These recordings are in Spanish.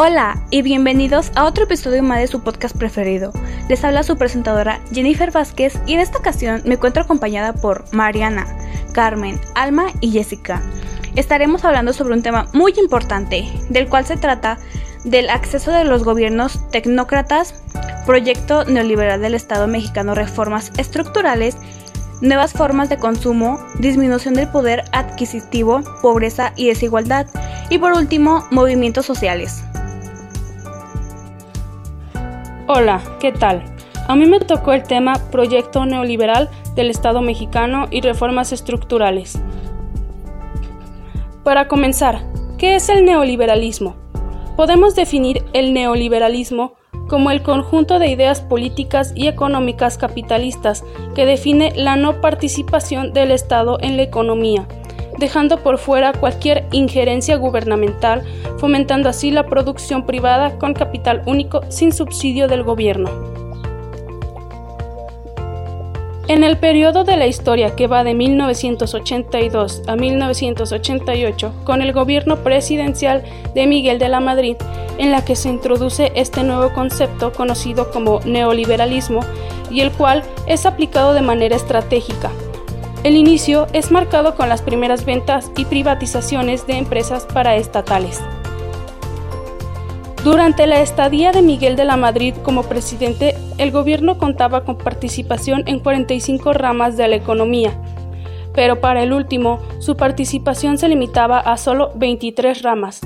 Hola y bienvenidos a otro episodio más de su podcast preferido. Les habla su presentadora Jennifer Vázquez y en esta ocasión me encuentro acompañada por Mariana, Carmen, Alma y Jessica. Estaremos hablando sobre un tema muy importante, del cual se trata del acceso de los gobiernos tecnócratas, proyecto neoliberal del Estado mexicano, reformas estructurales, nuevas formas de consumo, disminución del poder adquisitivo, pobreza y desigualdad, y por último, movimientos sociales. Hola, ¿qué tal? A mí me tocó el tema Proyecto Neoliberal del Estado mexicano y reformas estructurales. Para comenzar, ¿qué es el neoliberalismo? Podemos definir el neoliberalismo como el conjunto de ideas políticas y económicas capitalistas que define la no participación del Estado en la economía, dejando por fuera cualquier injerencia gubernamental, fomentando así la producción privada con capital único sin subsidio del gobierno. En el periodo de la historia que va de 1982 a 1988, con el gobierno presidencial de Miguel de la Madrid, en la que se introduce este nuevo concepto conocido como neoliberalismo y el cual es aplicado de manera estratégica, el inicio es marcado con las primeras ventas y privatizaciones de empresas paraestatales. Durante la estadía de Miguel de la Madrid como presidente, el gobierno contaba con participación en 45 ramas de la economía, pero para el último su participación se limitaba a solo 23 ramas,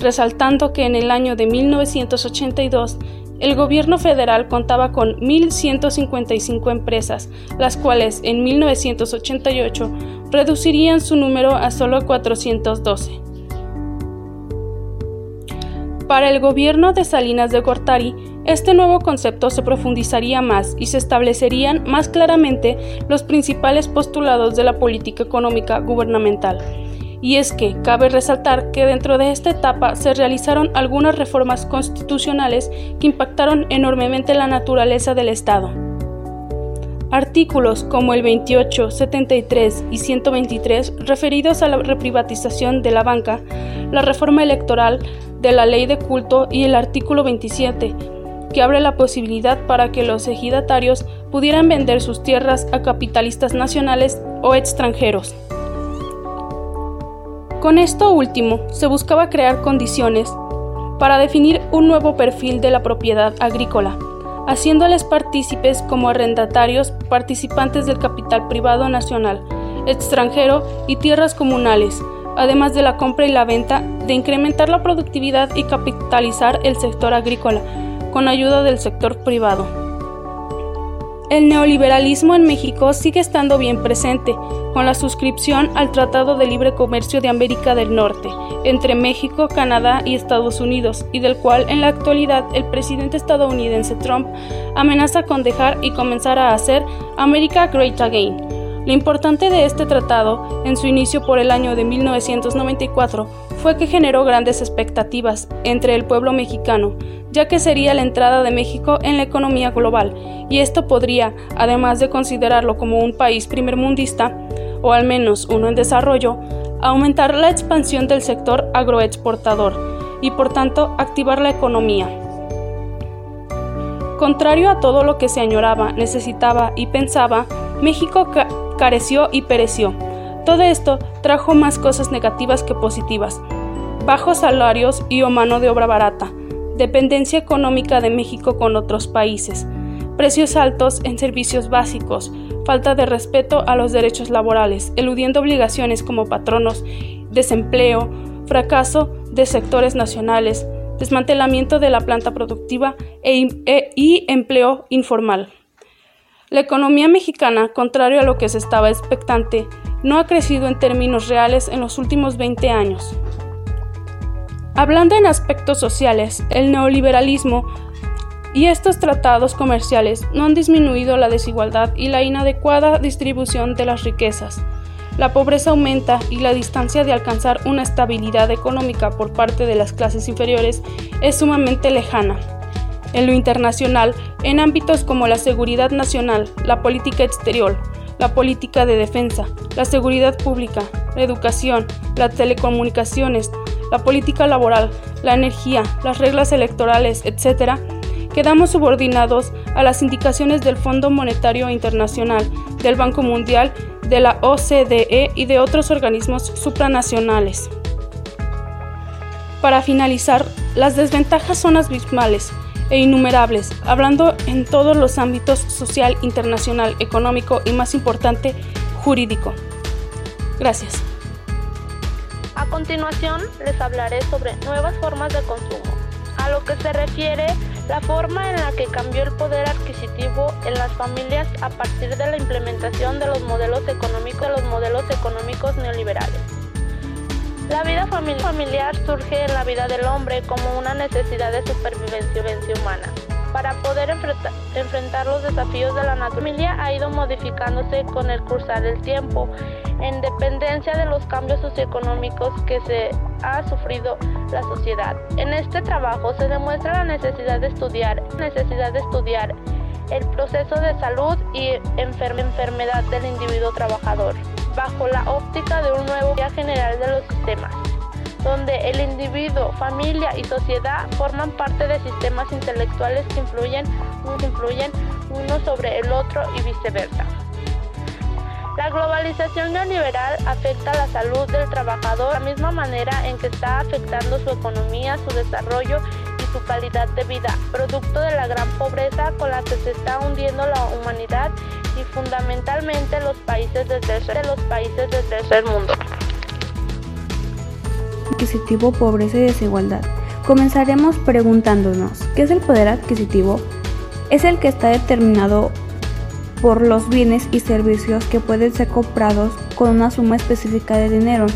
resaltando que en el año de 1982 el gobierno federal contaba con 1.155 empresas, las cuales en 1988 reducirían su número a solo 412. Para el gobierno de Salinas de Gortari, este nuevo concepto se profundizaría más y se establecerían más claramente los principales postulados de la política económica gubernamental y es que cabe resaltar que dentro de esta etapa se realizaron algunas reformas constitucionales que impactaron enormemente la naturaleza del Estado. Artículos como el 28, 73 y 123 referidos a la reprivatización de la banca, la reforma electoral de la ley de culto y el artículo 27, que abre la posibilidad para que los ejidatarios pudieran vender sus tierras a capitalistas nacionales o extranjeros. Con esto último, se buscaba crear condiciones para definir un nuevo perfil de la propiedad agrícola, haciéndoles partícipes como arrendatarios participantes del capital privado nacional, extranjero y tierras comunales, además de la compra y la venta, de incrementar la productividad y capitalizar el sector agrícola, con ayuda del sector privado. El neoliberalismo en México sigue estando bien presente, con la suscripción al Tratado de Libre Comercio de América del Norte, entre México, Canadá y Estados Unidos, y del cual en la actualidad el presidente estadounidense Trump amenaza con dejar y comenzar a hacer America Great Again. Lo importante de este tratado, en su inicio por el año de 1994, fue que generó grandes expectativas entre el pueblo mexicano, ya que sería la entrada de México en la economía global, y esto podría, además de considerarlo como un país primermundista, o al menos uno en desarrollo, aumentar la expansión del sector agroexportador y por tanto activar la economía. Contrario a todo lo que se añoraba, necesitaba y pensaba, México careció y pereció. Todo esto trajo más cosas negativas que positivas. Bajos salarios y o mano de obra barata, dependencia económica de México con otros países, precios altos en servicios básicos, falta de respeto a los derechos laborales, eludiendo obligaciones como patronos, desempleo, fracaso de sectores nacionales, desmantelamiento de la planta productiva e, e, y empleo informal. La economía mexicana, contrario a lo que se estaba expectante, no ha crecido en términos reales en los últimos 20 años. Hablando en aspectos sociales, el neoliberalismo y estos tratados comerciales no han disminuido la desigualdad y la inadecuada distribución de las riquezas. La pobreza aumenta y la distancia de alcanzar una estabilidad económica por parte de las clases inferiores es sumamente lejana. En lo internacional, en ámbitos como la seguridad nacional, la política exterior, la política de defensa, la seguridad pública, la educación, las telecomunicaciones, la política laboral, la energía, las reglas electorales, etc., quedamos subordinados a las indicaciones del Fondo Monetario Internacional, del Banco Mundial, de la OCDE y de otros organismos supranacionales. Para finalizar, las desventajas son abismales e innumerables, hablando en todos los ámbitos social, internacional, económico y más importante, jurídico. Gracias. A continuación les hablaré sobre nuevas formas de consumo. A lo que se refiere la forma en la que cambió el poder adquisitivo en las familias a partir de la implementación de los modelos económicos, los modelos económicos neoliberales. La vida familiar surge en la vida del hombre como una necesidad de supervivencia humana. Para poder enfrentar los desafíos de la naturaleza, ha ido modificándose con el cursar del tiempo, en dependencia de los cambios socioeconómicos que se ha sufrido la sociedad. En este trabajo se demuestra la necesidad de estudiar, necesidad de estudiar el proceso de salud y enfermedad del individuo trabajador bajo la óptica de un nuevo día general de los sistemas, donde el individuo, familia y sociedad forman parte de sistemas intelectuales que influyen, influyen uno sobre el otro y viceversa. La globalización neoliberal afecta la salud del trabajador de la misma manera en que está afectando su economía, su desarrollo su calidad de vida, producto de la gran pobreza con la que se está hundiendo la humanidad y fundamentalmente los países del tercer, los países del tercer mundo. Adquisitivo, pobreza y desigualdad. Comenzaremos preguntándonos, ¿qué es el poder adquisitivo? Es el que está determinado por los bienes y servicios que pueden ser comprados con una suma específica de dinero.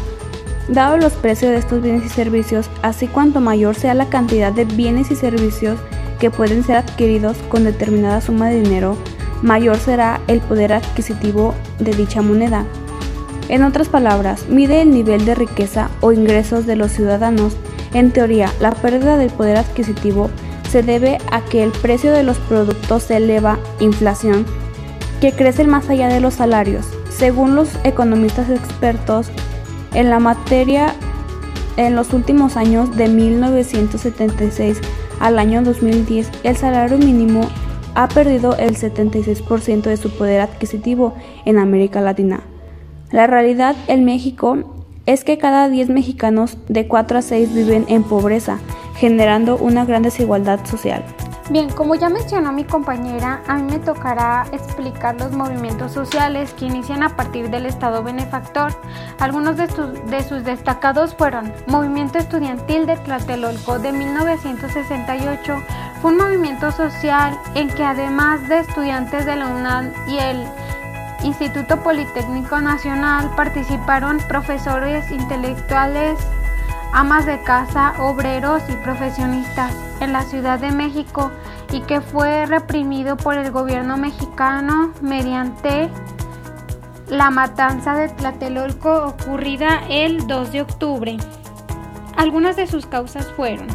Dado los precios de estos bienes y servicios, así cuanto mayor sea la cantidad de bienes y servicios que pueden ser adquiridos con determinada suma de dinero, mayor será el poder adquisitivo de dicha moneda. En otras palabras, mide el nivel de riqueza o ingresos de los ciudadanos. En teoría, la pérdida del poder adquisitivo se debe a que el precio de los productos se eleva, inflación, que crece más allá de los salarios. Según los economistas expertos en la materia, en los últimos años de 1976 al año 2010, el salario mínimo ha perdido el 76% de su poder adquisitivo en América Latina. La realidad en México es que cada 10 mexicanos de 4 a 6 viven en pobreza, generando una gran desigualdad social. Bien, como ya mencionó mi compañera, a mí me tocará explicar los movimientos sociales que inician a partir del Estado benefactor. Algunos de, sus destacados fueron Movimiento Estudiantil de Tlatelolco de 1968, fue un movimiento social en que además de estudiantes de la UNAM y el Instituto Politécnico Nacional participaron profesores intelectuales, amas de casa, obreros y profesionistas en la Ciudad de México y que fue reprimido por el gobierno mexicano mediante la matanza de Tlatelolco ocurrida el 2 de octubre. Algunas de sus causas fueron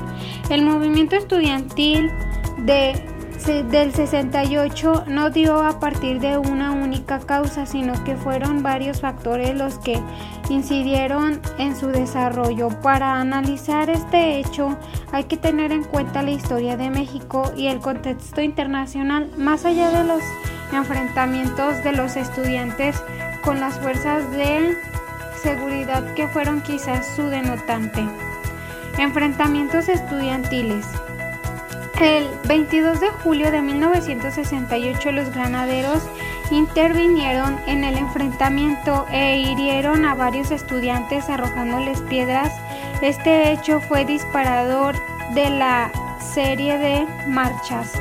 el movimiento estudiantil de del 68 no dio a partir de una única causa, sino que fueron varios factores los que incidieron en su desarrollo. Para analizar este hecho hay que tener en cuenta la historia de México y el contexto internacional, más allá de los enfrentamientos de los estudiantes con las fuerzas de seguridad que fueron quizás su denotante. Enfrentamientos estudiantiles. El 22 de julio de 1968 los granaderos intervinieron en el enfrentamiento e hirieron a varios estudiantes arrojándoles piedras. Este hecho fue disparador de la serie de marchas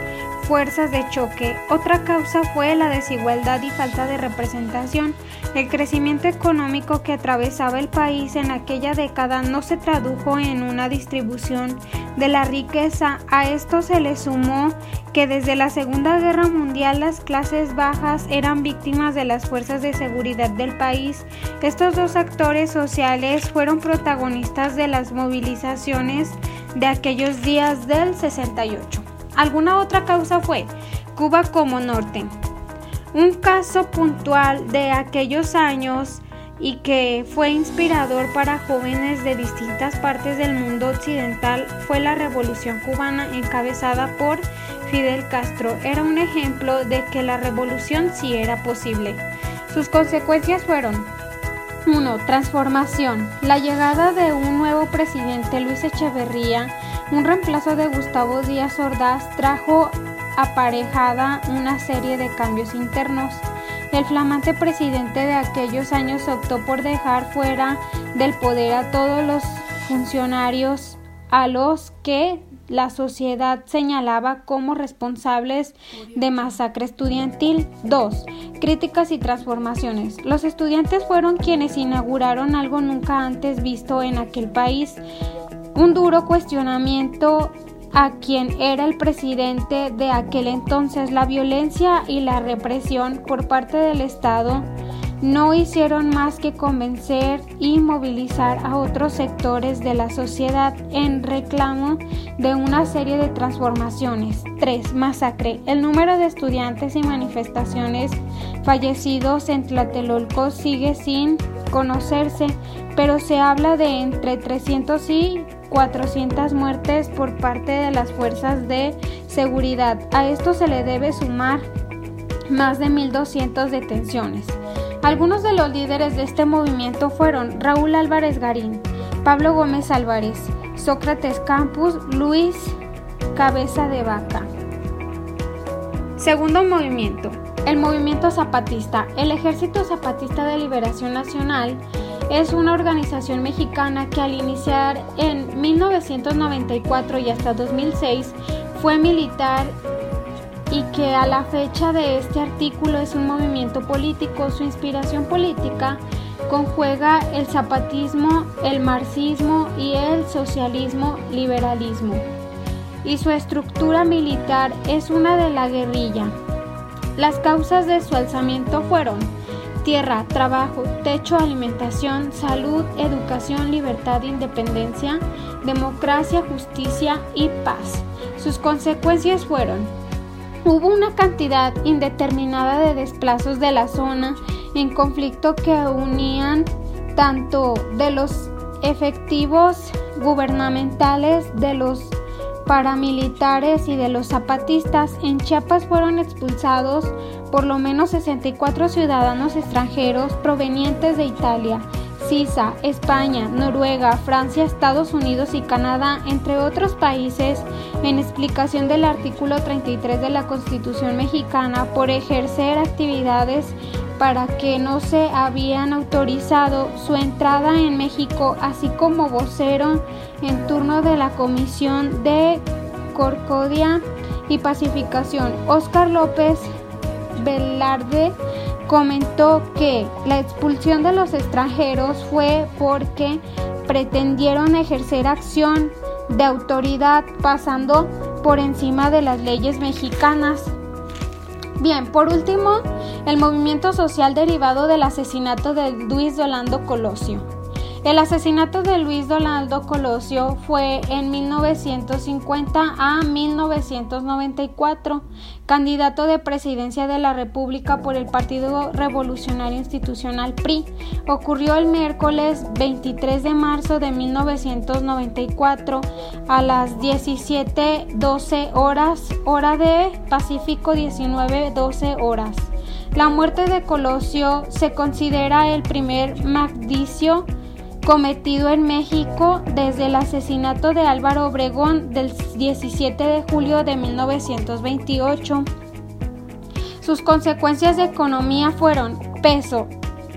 fuerzas de choque. Otra causa fue la desigualdad y falta de representación. El crecimiento económico que atravesaba el país en aquella década no se tradujo en una distribución de la riqueza. A esto se le sumó que desde la Segunda Guerra Mundial las clases bajas eran víctimas de las fuerzas de seguridad del país. Estos dos actores sociales fueron protagonistas de las movilizaciones de aquellos días del 68. Alguna otra causa fue Cuba como norte. Un caso puntual de aquellos años y que fue inspirador para jóvenes de distintas partes del mundo occidental fue la Revolución cubana encabezada por Fidel Castro. Era un ejemplo de que la revolución sí era posible. Sus consecuencias fueron 1. Transformación. La llegada de un nuevo presidente, Luis Echeverría, un reemplazo de Gustavo Díaz Ordaz, trajo aparejada una serie de cambios internos. El flamante presidente de aquellos años optó por dejar fuera del poder a todos los funcionarios a los que la sociedad señalaba como responsables de masacre estudiantil. 2. Críticas y transformaciones. Los estudiantes fueron quienes inauguraron algo nunca antes visto en aquel país, un duro cuestionamiento a quien era el presidente de aquel entonces. La violencia y la represión por parte del Estado no hicieron más que convencer y movilizar a otros sectores de la sociedad en reclamo de una serie de transformaciones. 3. Masacre. El número de estudiantes y manifestaciones fallecidos en Tlatelolco sigue sin conocerse, pero se habla de entre 300 y 400 muertes por parte de las fuerzas de seguridad. A esto se le debe sumar más de 1.200 detenciones. Algunos de los líderes de este movimiento fueron Raúl Álvarez Garín, Pablo Gómez Álvarez, Sócrates Campus, Luis Cabeza de Vaca. Segundo movimiento, el movimiento zapatista. El Ejército Zapatista de Liberación Nacional es una organización mexicana que al iniciar en 1994 y hasta 2006 fue militar y que a la fecha de este artículo es un movimiento político. Su inspiración política conjuega el zapatismo, el marxismo y el socialismo liberalismo. Y su estructura militar es una de la guerrilla. Las causas de su alzamiento fueron tierra, trabajo, techo, alimentación, salud, educación, libertad, independencia, democracia, justicia y paz. Sus consecuencias fueron Hubo una cantidad indeterminada de desplazos de la zona en conflicto que unían tanto de los efectivos gubernamentales, de los paramilitares y de los zapatistas. En Chiapas fueron expulsados por lo menos 64 ciudadanos extranjeros provenientes de Italia Suiza, España, Noruega, Francia, Estados Unidos y Canadá, entre otros países, en explicación del artículo 33 de la Constitución mexicana por ejercer actividades para que no se habían autorizado su entrada en México, así como vocero en turno de la Comisión de Corcodia y Pacificación, Óscar López Velarde comentó que la expulsión de los extranjeros fue porque pretendieron ejercer acción de autoridad pasando por encima de las leyes mexicanas. Bien, por último, el movimiento social derivado del asesinato de Luis Dolando Colosio. El asesinato de Luis Donaldo Colosio fue en 1950 a 1994, candidato de presidencia de la República por el Partido Revolucionario Institucional PRI. Ocurrió el miércoles 23 de marzo de 1994 a las 17:12 horas, hora de Pacífico 19:12 horas. La muerte de Colosio se considera el primer magdicio cometido en México desde el asesinato de Álvaro Obregón del 17 de julio de 1928. Sus consecuencias de economía fueron peso.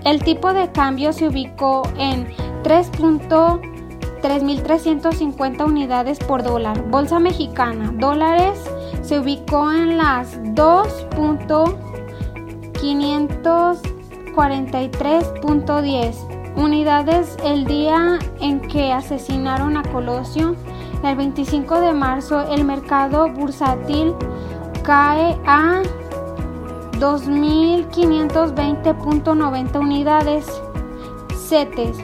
El tipo de cambio se ubicó en 3.350 unidades por dólar. Bolsa mexicana, dólares, se ubicó en las 2.543.10 unidades el día en que asesinaron a Colosio. El 25 de marzo el mercado bursátil cae a 2.520.90 unidades. CETES.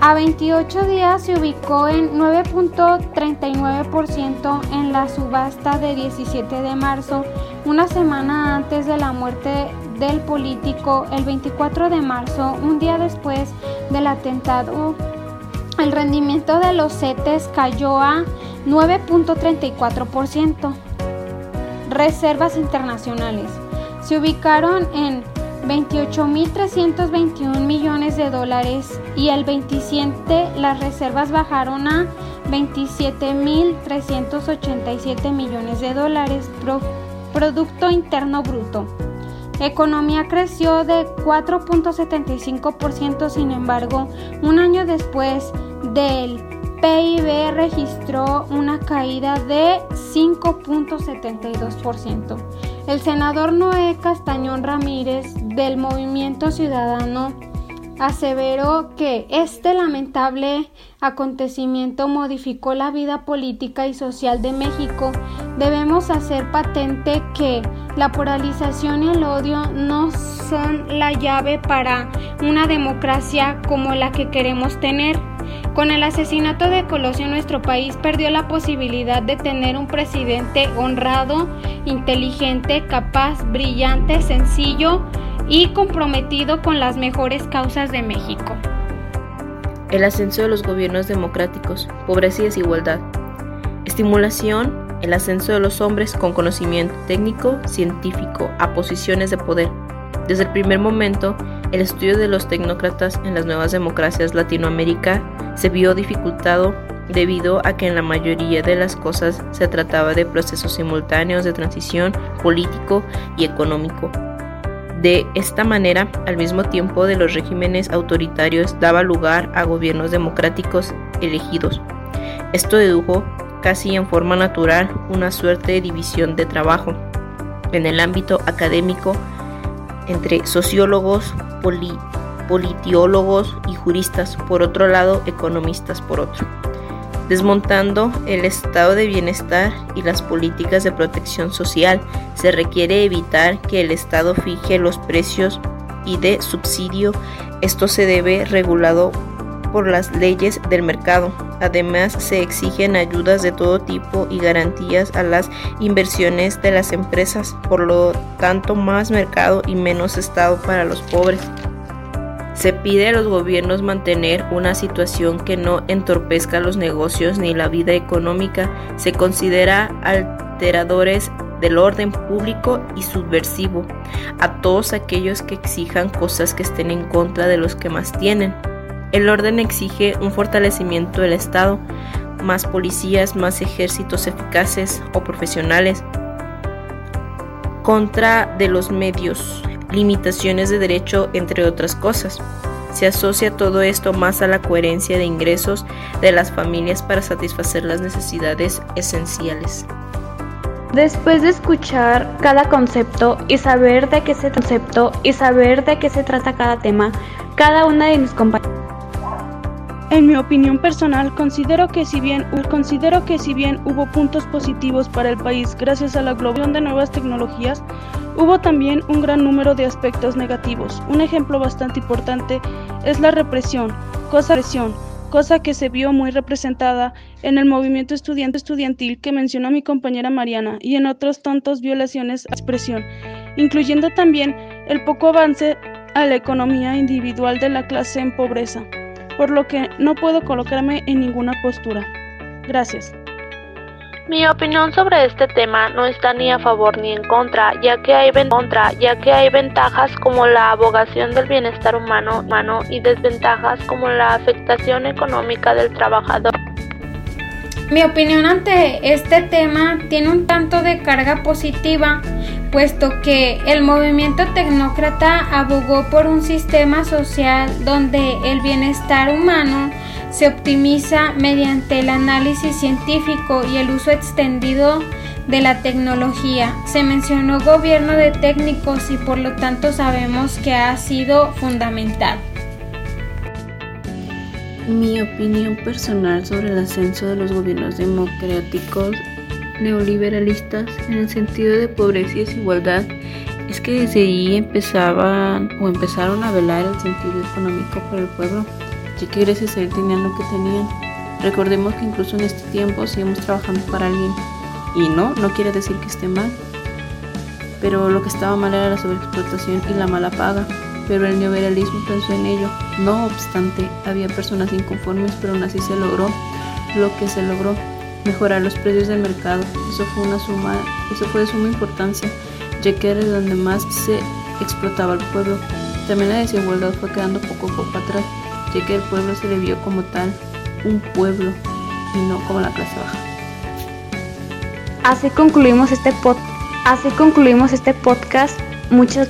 A 28 días se ubicó en 9.39% en la subasta de 17 de marzo, una semana antes de la muerte del político el 24 de marzo, un día después del atentado, el rendimiento de los CETES cayó a 9.34%. Reservas internacionales se ubicaron en 28.321 millones de dólares y el 27 las reservas bajaron a 27.387 millones de dólares. Producto Interno Bruto. Economía creció de 4.75%, sin embargo, un año después del PIB registró una caída de 5.72%. El senador Noé Castañón Ramírez del Movimiento Ciudadano aseveró que este lamentable acontecimiento modificó la vida política y social de México. Debemos hacer patente que la polarización y el odio no son la llave para una democracia como la que queremos tener. Con el asesinato de Colosio nuestro país perdió la posibilidad de tener un presidente honrado, inteligente, capaz, brillante, sencillo, y comprometido con las mejores causas de México. El ascenso de los gobiernos democráticos, pobreza y desigualdad. Estimulación, el ascenso de los hombres con conocimiento técnico, científico, a posiciones de poder. Desde el primer momento, el estudio de los tecnócratas en las nuevas democracias Latinoamérica se vio dificultado debido a que en la mayoría de las cosas se trataba de procesos simultáneos de transición político y económico de esta manera, al mismo tiempo de los regímenes autoritarios daba lugar a gobiernos democráticos elegidos. Esto dedujo casi en forma natural una suerte de división de trabajo en el ámbito académico entre sociólogos, politiólogos y juristas por otro lado, economistas por otro desmontando el estado de bienestar y las políticas de protección social. Se requiere evitar que el Estado fije los precios y de subsidio. Esto se debe regulado por las leyes del mercado. Además, se exigen ayudas de todo tipo y garantías a las inversiones de las empresas, por lo tanto más mercado y menos Estado para los pobres. Se pide a los gobiernos mantener una situación que no entorpezca los negocios ni la vida económica. Se considera alteradores del orden público y subversivo a todos aquellos que exijan cosas que estén en contra de los que más tienen. El orden exige un fortalecimiento del Estado, más policías, más ejércitos eficaces o profesionales, contra de los medios limitaciones de derecho, entre otras cosas. Se asocia todo esto más a la coherencia de ingresos de las familias para satisfacer las necesidades esenciales. Después de escuchar cada concepto y saber de qué se concepto y saber de qué se trata cada tema, cada una de mis compañeros en mi opinión personal, considero que si bien hubo puntos positivos para el país gracias a la globalización de nuevas tecnologías, hubo también un gran número de aspectos negativos. Un ejemplo bastante importante es la represión, cosa represión, cosa que se vio muy representada en el movimiento estudiante estudiantil que mencionó mi compañera Mariana y en otros tantos violaciones a expresión, incluyendo también el poco avance a la economía individual de la clase en pobreza por lo que no puedo colocarme en ninguna postura. Gracias. Mi opinión sobre este tema no está ni a favor ni en contra, ya que hay, ya que hay ventajas como la abogación del bienestar humano, humano y desventajas como la afectación económica del trabajador. Mi opinión ante este tema tiene un tanto de carga positiva, puesto que el movimiento tecnócrata abogó por un sistema social donde el bienestar humano se optimiza mediante el análisis científico y el uso extendido de la tecnología. Se mencionó gobierno de técnicos y por lo tanto sabemos que ha sido fundamental. Mi opinión personal sobre el ascenso de los gobiernos democráticos neoliberalistas en el sentido de pobreza y desigualdad es que desde ahí empezaban o empezaron a velar el sentido económico para el pueblo, ya que gracias a él tenían lo que tenían. Recordemos que incluso en este tiempo seguimos trabajando para alguien y no, no quiere decir que esté mal. pero lo que estaba mal era la sobreexplotación y la mala paga. Pero el neoliberalismo pensó en ello. No obstante, había personas inconformes, pero aún así se logró lo que se logró, mejorar los precios del mercado. Eso fue una suma, eso fue de suma importancia, ya que era donde más se explotaba al pueblo. También la desigualdad fue quedando poco a poco atrás, ya que el pueblo se le vio como tal, un pueblo, y no como la clase baja. Así concluimos este pod Así concluimos este podcast. Muchas